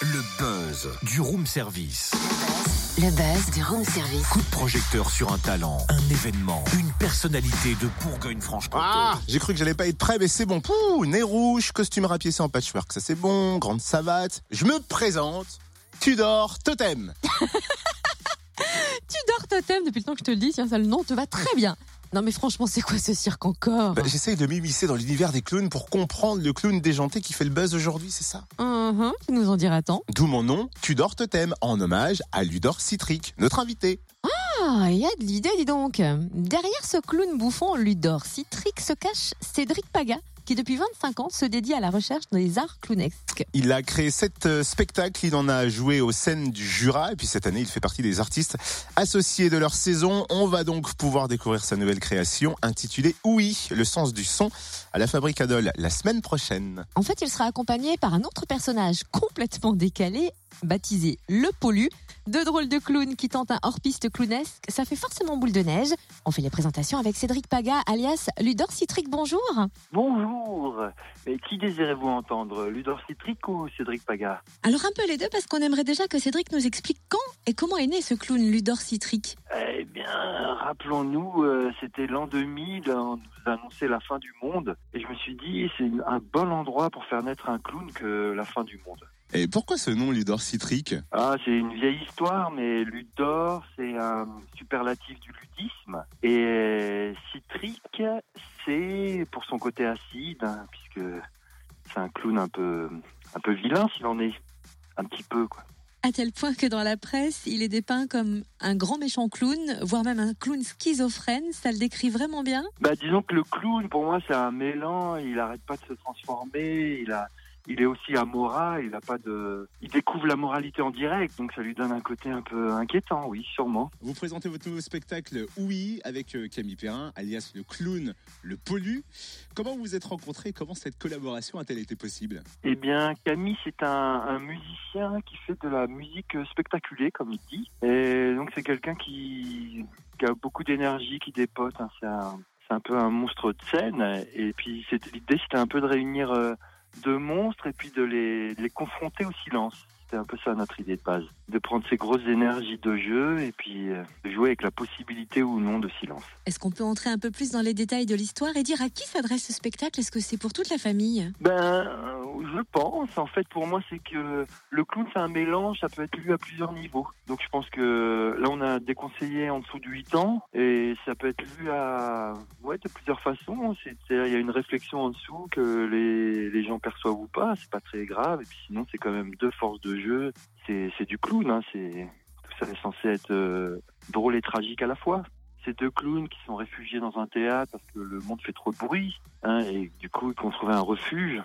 Le buzz du room service. Le buzz du room service. Coup de projecteur sur un talent, un événement, une personnalité de Bourgogne-Franche-Comté. Ah, j'ai cru que j'allais pas être prêt, mais c'est bon. Pouh, nez rouge, costume rapiécé en patchwork, ça c'est bon. Grande savate. Je me présente. Tudor Totem. Tudor Totem, depuis le temps que je te le dis, tiens, ça le nom te va très bien. Non mais franchement, c'est quoi ce cirque encore Bah, J'essaye de m'immiscer dans l'univers des clowns pour comprendre le clown déjanté qui fait le buzz aujourd'hui, c'est ça? Mhm, Tu nous en diras tant. D'où mon nom, Tudor Totem, en hommage à Ludor Citric, notre invité. Ah, il y a de l'idée, dis donc. Derrière ce clown bouffon Ludor Citric se cache Cédric Paga, qui depuis 25 ans se dédie à la recherche des arts clownesques. Il a créé sept euh, spectacles, il en a joué aux scènes du Jura, et puis cette année, il fait partie des artistes associés de leur saison. On va donc pouvoir découvrir sa nouvelle création intitulée Oui, le sens du son, à la Fabrique Adol la semaine prochaine. En fait, il sera accompagné par un autre personnage complètement décalé, baptisé Le Pollu. Deux drôles de clowns qui tentent un hors-piste clownesque, ça fait forcément boule de neige. On fait les présentations avec Cédric Paga, alias Ludor Citric. Bonjour. Bonjour. Mais qui désirez-vous entendre, Ludor Citric ou Cédric Paga? Alors un peu les deux parce qu'on aimerait déjà que Cédric nous explique quand et comment est né ce clown Ludor Citric. Eh bien, rappelons-nous, euh, c'était l'an 2000, on nous annonçait la fin du monde, et je me suis dit, c'est un bon endroit pour faire naître un clown que la fin du monde. Et pourquoi ce nom Ludor Citric Ah, c'est une vieille histoire, mais Ludor, c'est un superlatif du ludisme, et Citric, c'est pour son côté acide, hein, puisque c'est un clown un peu, un peu vilain, s'il en est, un petit peu, quoi. À tel point que dans la presse, il est dépeint comme un grand méchant clown, voire même un clown schizophrène. Ça le décrit vraiment bien? Bah, disons que le clown, pour moi, c'est un mélange. Il arrête pas de se transformer. Il a, il est aussi amoral. Il a pas de, il découvre la moralité en direct. Donc, ça lui donne un côté un peu inquiétant, oui, sûrement. Vous présentez votre nouveau spectacle Oui avec euh, Camille Perrin, alias le clown, le pollu. Comment vous vous êtes rencontrés Comment cette collaboration a-t-elle été possible? Eh bien, Camille, c'est un, un musicien qui fait de la musique spectaculaire, comme il dit. Et donc, c'est quelqu'un qui, qui a beaucoup d'énergie, qui dépote. hein. C'est un, c'est un peu un monstre de scène. Et puis, l'idée, c'était un peu de réunir euh, deux monstres et puis de les, de les confronter au silence. C'était un peu ça notre idée de base. De prendre ces grosses énergies de jeu et puis euh, de jouer avec la possibilité ou non de silence. Est-ce qu'on peut entrer un peu plus dans les détails de l'histoire et dire à qui s'adresse ce spectacle? Est-ce que c'est pour toute la famille? Ben, je pense. En fait, pour moi, c'est que le clown, c'est un mélange. Ça peut être lu à plusieurs niveaux. Donc, je pense que là, on a déconseillé en dessous de 8 ans. Et ça peut être lu à, ouais, de plusieurs façons. C'est, c'est- il y a une réflexion en dessous que les, les gens perçoivent ou pas. C'est pas très grave. Et puis, sinon, c'est quand même deux forces de jeu. C'est, du clown, hein. Tout ça est censé être euh, drôle et tragique à la fois. Ces deux clowns qui sont réfugiés dans un théâtre parce que le monde fait trop de bruit, hein, et du coup, ils ont trouvé un refuge.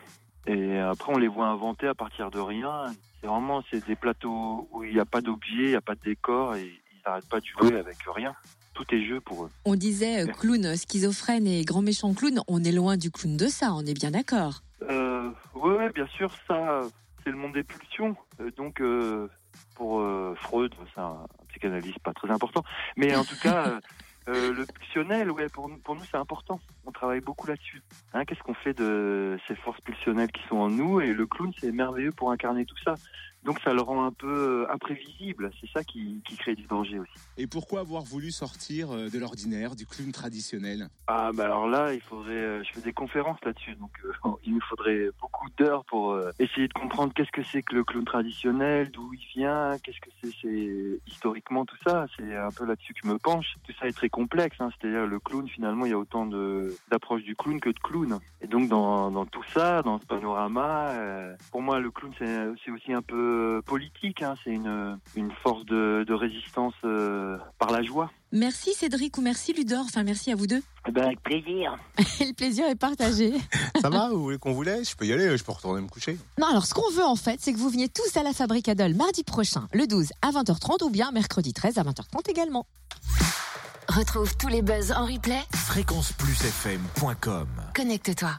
Et après, on les voit inventer à partir de rien. C'est vraiment, c'est des plateaux où il n'y a pas d'objet, il n'y a pas de décor, et ils n'arrêtent pas de jouer avec rien. Tout est jeu pour eux. On disait euh, clown schizophrène et grand méchant clown. On est loin du clown de ça, on est bien d'accord. Euh, ouais, ouais, bien sûr, ça, c'est le monde des pulsions. Euh, donc, euh, pour euh, Freud, c'est un, un psychanalyste pas très important. Mais en tout cas, euh, le pulsionnel, ouais, pour, nous- pour nous, c'est important. On travaille beaucoup là-dessus. Hein, Qu'est-ce qu'on fait de ces forces pulsionnelles qui sont en nous? Et le clown, c'est merveilleux pour incarner tout ça. Donc, ça le rend un peu euh, imprévisible. C'est ça qui, qui crée du danger aussi. Et pourquoi avoir voulu sortir euh, de l'ordinaire, du clown traditionnel? Ah bah alors là, il faudrait. euh, je fais des conférences là-dessus, donc euh, il nous faudrait beaucoup d'heures pour euh, essayer de comprendre qu'est-ce que c'est que le clown traditionnel, d'où il vient, qu'est-ce que c'est, c'est historiquement tout ça. C'est un peu là-dessus que je me penche. Tout ça est très complexe, hein, c'est-à-dire le clown finalement, il y a autant de d'approches du clown que de clown. Et donc dans, dans tout ça, dans ce panorama, euh, pour moi le clown c'est aussi un peu politique. Hein, c'est une une force de, de résistance euh, par la joie. Merci Cédric ou merci Ludor, enfin merci à vous deux. Eh ben, avec plaisir. Le plaisir est partagé. Ça va Vous voulez qu'on vous laisse? Je peux y aller, je peux retourner me coucher. Non, alors ce qu'on veut en fait, c'est que vous veniez tous à la Fabrique Adol mardi prochain, le 12 à 20h30 ou bien mercredi 13 à 20h30 également. Retrouve tous les buzz en replay. Fréquenceplusfm.com Connecte-toi.